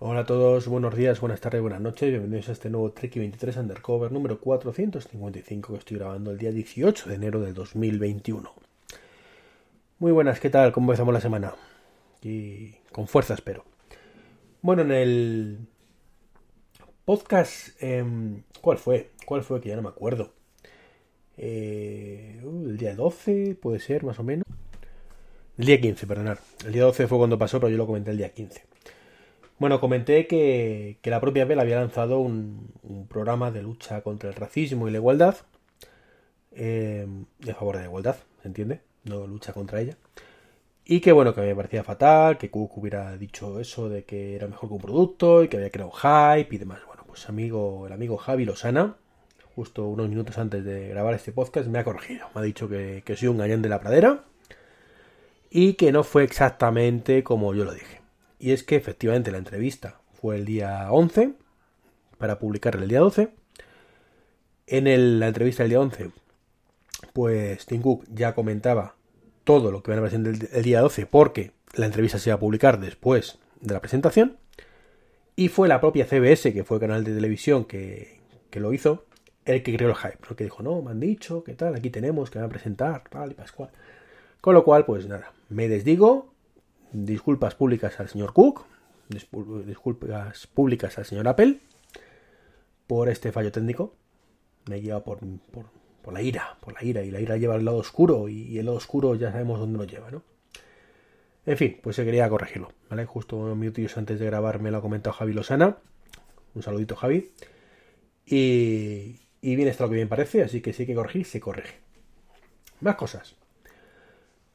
Hola a todos, buenos días, buenas tardes, buenas noches, bienvenidos a este nuevo Trek 23 Undercover número 455 que estoy grabando el día 18 de enero del 2021. Muy buenas, ¿qué tal? ¿Cómo empezamos la semana? Y con fuerza espero. Bueno, en el podcast, eh, ¿cuál fue? ¿Cuál fue? Que ya no me acuerdo. Eh, uh, el día 12, puede ser, más o menos. El día 15, perdonar. El día 12 fue cuando pasó, pero yo lo comenté el día 15. Bueno, comenté que, la propia Bell había lanzado un, programa de lucha contra el racismo y la igualdad. Eh, de favor de la igualdad, ¿se entiende? No lucha contra ella. Y que bueno, que me parecía fatal, que Cook hubiera dicho eso de que era mejor que un producto y que había creado hype y demás. Bueno, pues amigo, el amigo Javi Lozana, justo unos minutos antes de grabar este podcast, me ha corregido. Me ha dicho que, que soy un gañán de la pradera y que no fue exactamente como yo lo dije. Y es que efectivamente la entrevista fue el día 11 para publicarla el día 12. En la entrevista del día 11, pues Tim Cook ya comentaba todo lo que van a presentar el, el día 12 porque la entrevista se iba a publicar después de la presentación. Y fue la propia CBS, que fue el canal de televisión que, lo hizo, el que creó el hype. El que dijo, no, me han dicho, ¿qué tal? Aquí tenemos que van a presentar, tal y pascual. Con lo cual, pues nada, me desdigo disculpas públicas al señor Cook, disculpas públicas al señor Apple por este fallo técnico. Me lleva por, por, la ira, por la ira, y la ira lleva al lado oscuro, y, el lado oscuro ya sabemos dónde nos lleva, ¿no? En fin, pues se quería corregirlo, ¿vale? Justo unos minutos antes de grabar me lo ha comentado Javi Lozana. Un saludito, Javi. Y, y bien está lo que bien parece, así que si hay que corregir, se corrige. Más cosas.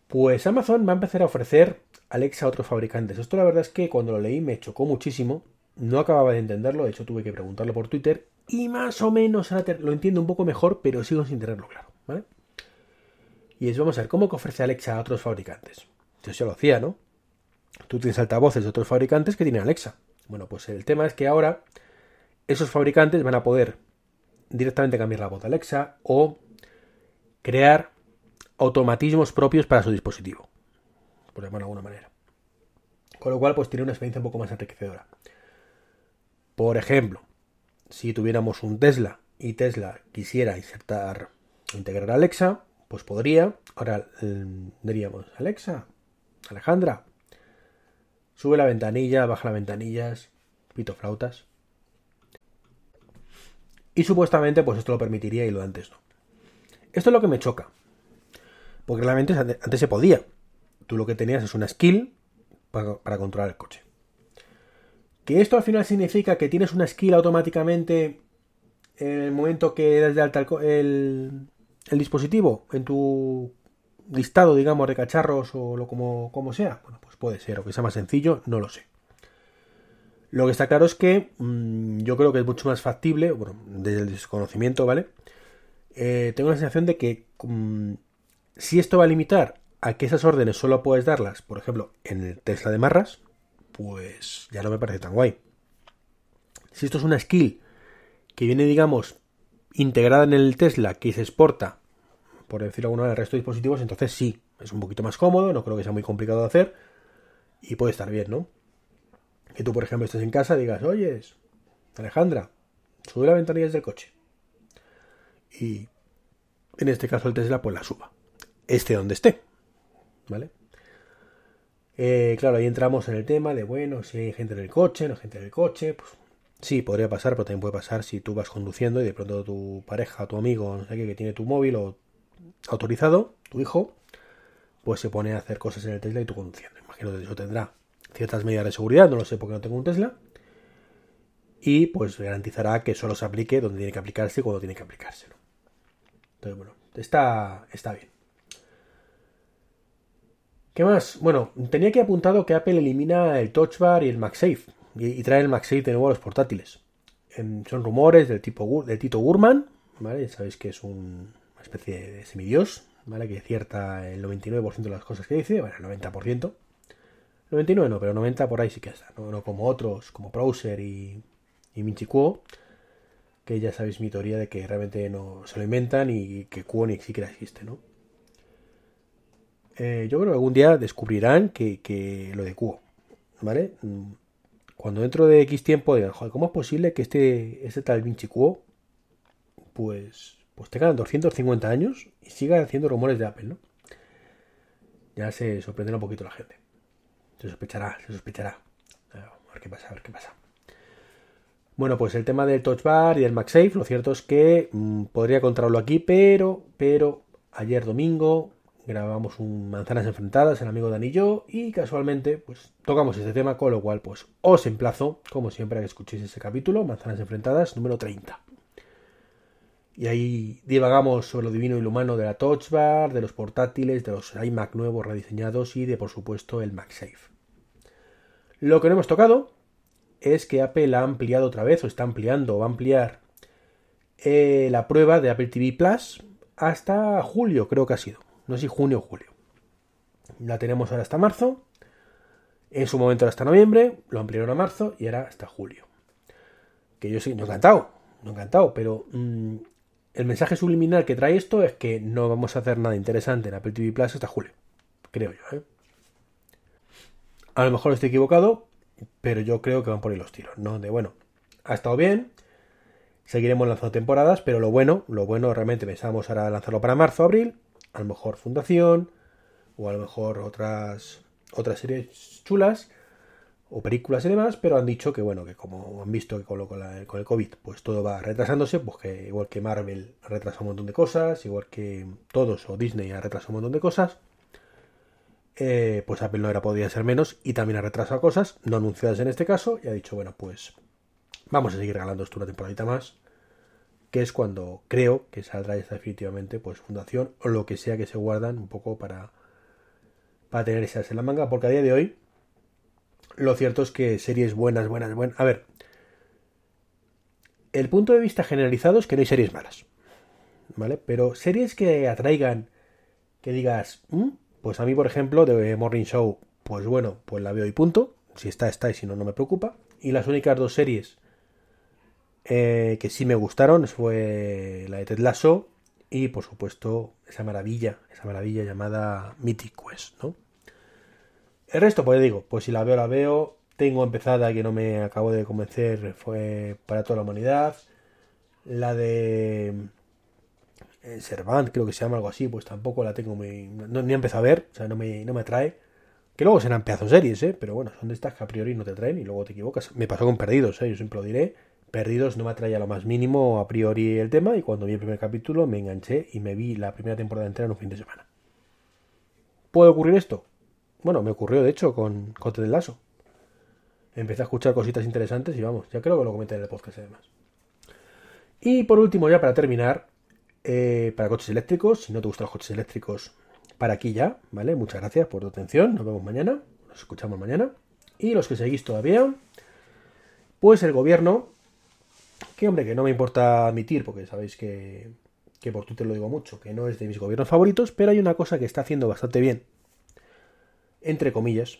Pues Amazon va a empezar a ofrecer Alexa a otros fabricantes. Esto la verdad es que cuando lo leí me chocó muchísimo. No acababa de entenderlo, de hecho tuve que preguntarlo por Twitter. Y más o menos lo entiendo un poco mejor, pero sigo sin tenerlo claro. ¿vale? Y es, vamos a ver, ¿cómo que ofrece Alexa a otros fabricantes? Yo se lo hacía, ¿no? Tú tienes altavoces de otros fabricantes que tienen Alexa. Bueno, pues el tema es que ahora esos fabricantes van a poder directamente cambiar la voz de Alexa o crear automatismos propios para su dispositivo, por llamarlo de alguna manera. Con lo cual, pues tiene una experiencia un poco más enriquecedora. Por ejemplo, si tuviéramos un Tesla y Tesla quisiera insertar integrar Alexa, pues podría. Ahora mm, diríamos, Alexa, Alejandra, sube la ventanilla, baja las ventanillas, pito flautas. Y supuestamente, pues esto lo permitiría y lo antes no. Esto es lo que me choca. Porque realmente antes se podía. Tú lo que tenías es una skill para, controlar el coche. Que esto al final significa que tienes una skill automáticamente en el momento que das de alta el, dispositivo en tu listado, digamos, de cacharros o lo como, como, sea. Bueno, pues puede ser, o que sea más sencillo, no lo sé. Lo que está claro es que mm, yo creo que es mucho más factible, bueno, desde el desconocimiento, ¿vale? Eh, tengo la sensación de que mm, si esto va a limitar a que esas órdenes solo puedes darlas, por ejemplo, en el Tesla de Marras, pues ya no me parece tan guay. Si esto es una skill que viene, digamos, integrada en el Tesla, que se exporta, por decirlo alguna vez, al resto de dispositivos, entonces sí, es un poquito más cómodo, no creo que sea muy complicado de hacer y puede estar bien, ¿no? Que tú, por ejemplo, estés en casa y digas, oyes, Alejandra, sube la ventanilla del coche. Y en este caso el Tesla pues la suba esté donde esté. ¿Vale? Eh, claro, ahí entramos en el tema de, bueno, si hay gente en el coche, no hay gente en el coche, pues sí, podría pasar, pero también puede pasar si tú vas conduciendo y de pronto tu pareja, tu amigo, no sé qué, que tiene tu móvil o autorizado, tu hijo, pues se pone a hacer cosas en el Tesla y tú conduciendo. Imagino que eso tendrá ciertas medidas de seguridad, no lo sé porque no tengo un Tesla, y pues garantizará que solo se aplique donde tiene que aplicarse y cuando tiene que aplicarse. Entonces, bueno, está, está bien. ¿Qué más? Bueno, tenía que apuntado que Apple elimina el Touch Bar y el MagSafe y, trae el MagSafe de nuevo a los portátiles. son rumores del tipo de Tito Gurman, ¿vale? Ya sabéis que es una especie de semidios, ¿vale? Que cierta el 99% de las cosas que dice, bueno, el 90%. 99 no, pero 90 por ahí sí que está, no, como otros, como Browser y, y Minchi que ya sabéis mi teoría de que realmente no se lo inventan y que Kuo ni siquiera existe, ¿no? Eh, yo creo que algún día descubrirán que, lo de Cuo, ¿vale? cuando dentro de X tiempo digan, joder, ¿cómo es posible que este, este tal Vinci Quo, pues, pues tenga 250 años y siga haciendo rumores de Apple, ¿no? Ya se sorprenderá un poquito la gente. Se sospechará, se sospechará. A ver qué pasa, a ver qué pasa. Bueno, pues el tema del Touch Bar y del MagSafe, lo cierto es que mmm, podría contarlo aquí, pero, pero ayer domingo grabamos un Manzanas Enfrentadas, el amigo Dani y yo, y casualmente, pues tocamos este tema, con lo cual, pues os emplazo, como siempre, a que escuchéis ese capítulo, Manzanas Enfrentadas, número 30. Y ahí divagamos sobre lo divino y lo humano de la Touch Bar, de los portátiles, de los iMac nuevos rediseñados y de, por supuesto, el MagSafe. Lo que no hemos tocado es que Apple ha ampliado otra vez, o está ampliando, o va a ampliar eh, la prueba de Apple TV Plus hasta julio, creo que ha sido. No sé si junio o julio. La tenemos ahora hasta marzo. En su momento hasta noviembre, lo ampliaron a marzo y ahora hasta julio. Que yo sí, no encantado, no encantado, pero mmm, el mensaje subliminal que trae esto es que no vamos a hacer nada interesante en Apple TV Plus hasta julio. Creo yo, ¿eh? A lo mejor estoy equivocado, pero yo creo que van por ahí los tiros, ¿no? De bueno, ha estado bien, seguiremos lanzando temporadas, pero lo bueno, lo bueno realmente pensamos ahora lanzarlo para marzo, abril, a lo mejor Fundación, o a lo mejor otras, otras series chulas, o películas y demás, pero han dicho que bueno, que como han visto que con, lo, con, con el COVID pues todo va retrasándose, pues que igual que Marvel ha retrasado un montón de cosas, igual que todos o Disney ha retrasado un montón de cosas, eh, pues Apple no era podía ser menos y también ha retrasado cosas, no anunciadas en este caso, y ha dicho, bueno, pues vamos a seguir regalando esto una temporadita más, que es cuando creo que saldrá esta definitivamente, pues Fundación o lo que sea que se guardan un poco para, para tener esas en la manga, porque a día de hoy lo cierto es que series buenas, buenas, buenas. A ver, el punto de vista generalizado es que no hay series malas, ¿vale? Pero series que atraigan, que digas, ¿Mm? Pues a mí, por ejemplo, de Morning Show, pues bueno, pues la veo y punto. Si está, está y si no, no me preocupa. Y las únicas dos series eh, que sí me gustaron fue la de Ted Lasso y, por supuesto, esa maravilla, esa maravilla llamada Mythic Quest, ¿no? El resto, pues digo, pues si la veo, la veo. Tengo empezada que no me acabo de convencer, fue para toda la humanidad. La de Servant, creo que se llama algo así, pues tampoco la tengo muy. Ni he empezado a ver, o sea, no me, no me atrae. Que luego serán pedazos series, ¿eh? Pero bueno, son de estas que a priori no te traen y luego te equivocas. Me pasó con Perdidos, ¿eh? Yo siempre lo diré. Perdidos no me atraía lo más mínimo a priori el tema y cuando vi el primer capítulo me enganché y me vi la primera temporada entera en un fin de semana. ¿Puede ocurrir esto? Bueno, me ocurrió de hecho con Cote del Lazo. Empecé a escuchar cositas interesantes y vamos, ya creo que lo comenté en el podcast además. Y por último, ya para terminar, eh, para coches eléctricos. Si no te gustan los coches eléctricos, para aquí ya, ¿vale? Muchas gracias por tu atención. Nos vemos mañana. Nos escuchamos mañana. Y los que seguís todavía, pues el gobierno, que hombre, que no me importa admitir, porque sabéis que, que por Twitter lo digo mucho, que no es de mis gobiernos favoritos, pero hay una cosa que está haciendo bastante bien, entre comillas.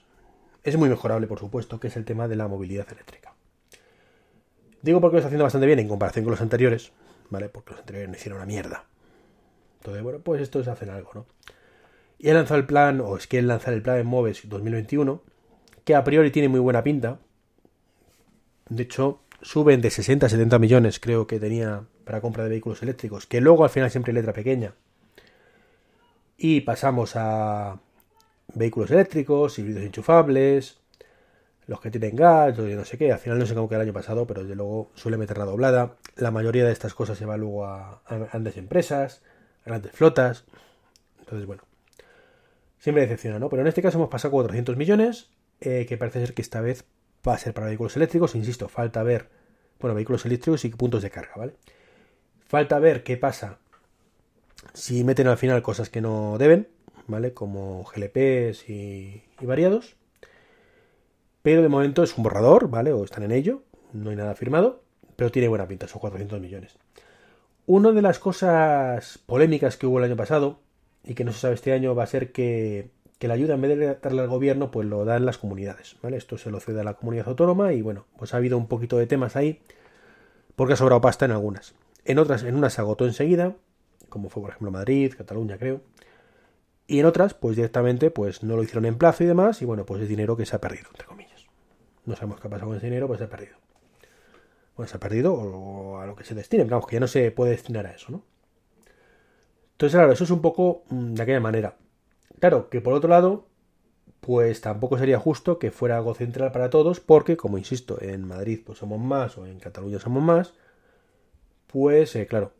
Es muy mejorable, por supuesto, que es el tema de la movilidad eléctrica. Digo porque lo está haciendo bastante bien en comparación con los anteriores, ¿vale? Porque los anteriores no hicieron una mierda. Entonces, bueno, pues estos hacen algo, ¿no? Y he lanzado el plan, o es que lanzar el plan en Moves 2021, que a priori tiene muy buena pinta. De hecho, suben de 60 a 70 millones, creo que tenía para compra de vehículos eléctricos, que luego al final siempre hay letra pequeña. Y pasamos a vehículos eléctricos, híbridos enchufables, los que tienen gas, yo no sé qué, al final no sé cómo que el año pasado, pero desde luego suele meter la doblada. La mayoría de estas cosas se va luego a, a grandes empresas, a grandes flotas. Entonces, bueno, siempre decepciona, ¿no? Pero en este caso hemos pasado 400 millones, eh, que parece ser que esta vez va a ser para vehículos eléctricos. Insisto, falta ver, bueno, vehículos eléctricos y puntos de carga, ¿vale? Falta ver qué pasa si meten al final cosas que no deben, ¿vale? Como GLPs y, y variados. Pero de momento es un borrador, ¿vale? O están en ello, no hay nada firmado, pero tiene buena pinta, son 400 millones. Una de las cosas polémicas que hubo el año pasado y que no se sabe este año va a ser que, que la ayuda en vez de darle al gobierno, pues lo dan las comunidades, ¿vale? Esto se lo cede a la comunidad autónoma y bueno, pues ha habido un poquito de temas ahí porque ha sobrado pasta en algunas. En otras, en unas se agotó enseguida, como fue por ejemplo Madrid, Cataluña creo, y en otras, pues directamente, pues no lo hicieron en plazo y demás, y bueno, pues es dinero que se ha perdido, entre comillas. no sabemos qué ha pasado con ese dinero, pues se ha perdido. Bueno, se ha perdido o a lo que se destine, vamos, que ya no se puede destinar a eso, ¿no? Entonces, claro, eso es un poco mm, de aquella manera. Claro, que por otro lado, pues tampoco sería justo que fuera algo central para todos, porque, como insisto, en Madrid pues somos más o en Cataluña somos más, pues, eh, claro,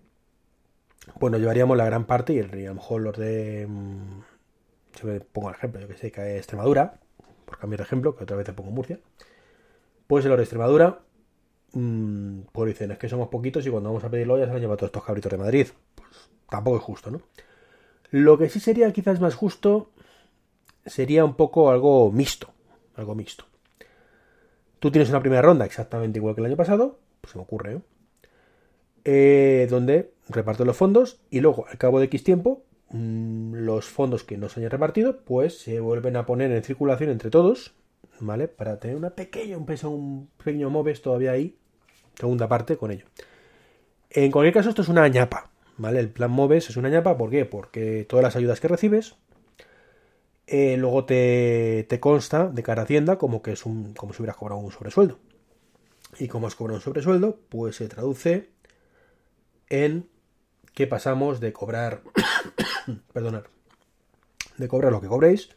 pues nos llevaríamos la gran parte y, a lo mejor los de... Mm, si me pongo el ejemplo, yo que sé, que es Extremadura, por cambiar de ejemplo, que otra vez te pongo Murcia, pues los de Extremadura, mmm, pues dicen, es que somos poquitos y cuando vamos a pedirlo ya se han llevado todos estos cabritos de Madrid. Pues tampoco es justo, ¿no? Lo que sí sería quizás más justo sería un poco algo mixto, algo mixto. Tú tienes una primera ronda exactamente igual que el año pasado, pues se me ocurre, ¿no? Eh, donde reparto los fondos y luego al cabo de X tiempo mm, los fondos que no se hayan repartido pues se vuelven a poner en circulación entre todos, ¿vale? Para tener una pequeña, un, peso, un pequeño MOVES todavía ahí, segunda parte con ello. En cualquier caso esto es una ñapa, ¿vale? El plan MOVES es una ñapa, ¿por qué? Porque todas las ayudas que recibes eh, luego te, te, consta de cara a Hacienda como que es un, como si hubieras cobrado un sobresueldo. Y como has cobrado un sobresueldo, pues se traduce en que pasamos de cobrar, perdonad, de cobrar lo que cobréis,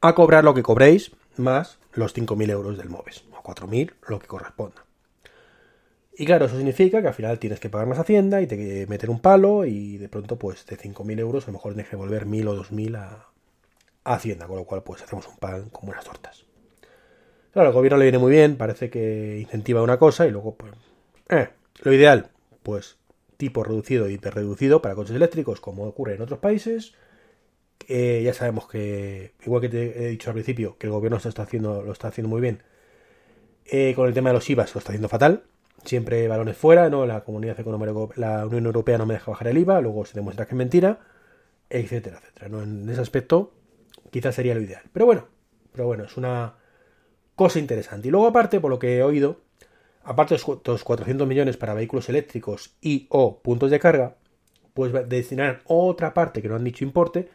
a cobrar lo que cobréis más los 5.000 euros del MOVES, o 4.000, lo que corresponda. Y claro, eso significa que al final tienes que pagar más Hacienda y te meter un palo y de pronto pues de 5.000 euros a lo mejor tienes que devolver 1.000 o 2.000 a, Hacienda, con lo cual pues hacemos un pan con buenas tortas. Claro, al gobierno le viene muy bien, parece que incentiva una cosa y luego pues... Eh, lo ideal, pues tipo reducido y hiperreducido para coches eléctricos como ocurre en otros países. Ya sabemos que, igual que te he dicho al principio, que el gobierno lo está haciendo, lo está haciendo muy bien. Eh, con el tema de los IVA lo está haciendo fatal. Siempre balones fuera, ¿no? La comunidad económica, la Unión Europea no me deja bajar el IVA, luego se demuestra que es mentira, etcétera, etcétera. ¿no? En ese aspecto, quizás sería lo ideal. Pero bueno, pero bueno, es una cosa interesante. Y luego aparte, por lo que he oído, aparte de estos 400 millones para vehículos eléctricos y o puntos de carga, pues destinar otra parte que no han dicho importe,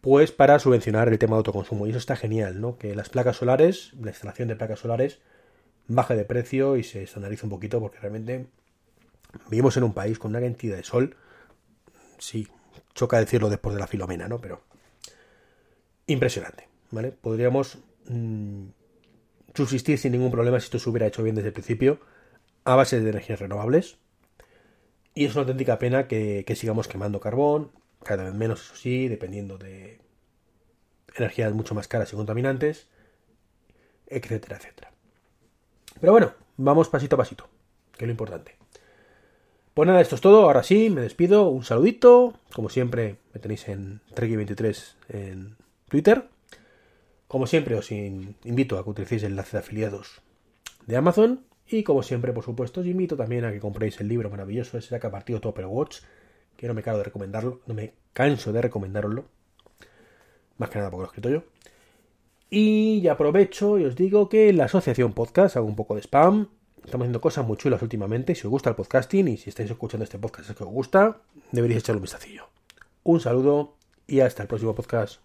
pues para subvencionar el tema de autoconsumo. Y eso está genial, ¿no? Que las placas solares, la instalación de placas solares, baje de precio y se estandarice un poquito, porque realmente vivimos en un país con una cantidad de sol. Sí, choca decirlo después de la filomena, ¿no? Pero impresionante, ¿vale? Podríamos mmm, subsistir sin ningún problema si esto se hubiera hecho bien desde el principio a base de energías renovables. Y es una auténtica pena que, que sigamos quemando carbón, cada vez menos, eso sí, dependiendo de energías mucho más caras y contaminantes, etcétera, etcétera. Pero bueno, vamos pasito a pasito, que es lo importante. Pues nada, esto es todo. Ahora sí, me despido. Un saludito. Como siempre, me tenéis en Treki23 en Twitter. Como siempre, os invito a que utilicéis el enlace de afiliados de Amazon. Y como siempre, por supuesto, os invito también a que compréis el libro maravilloso ese que ha partido Topper Watch, que no me canso de recomendarlo, no me canso de recomendároslo. Más que nada porque lo he escrito yo. Y aprovecho y os digo que la asociación podcast hago un poco de spam. Estamos haciendo cosas muy chulas últimamente. Si os gusta el podcasting y si estáis escuchando este podcast es que os gusta, deberíais echarle un vistacillo. Un saludo y hasta el próximo podcast.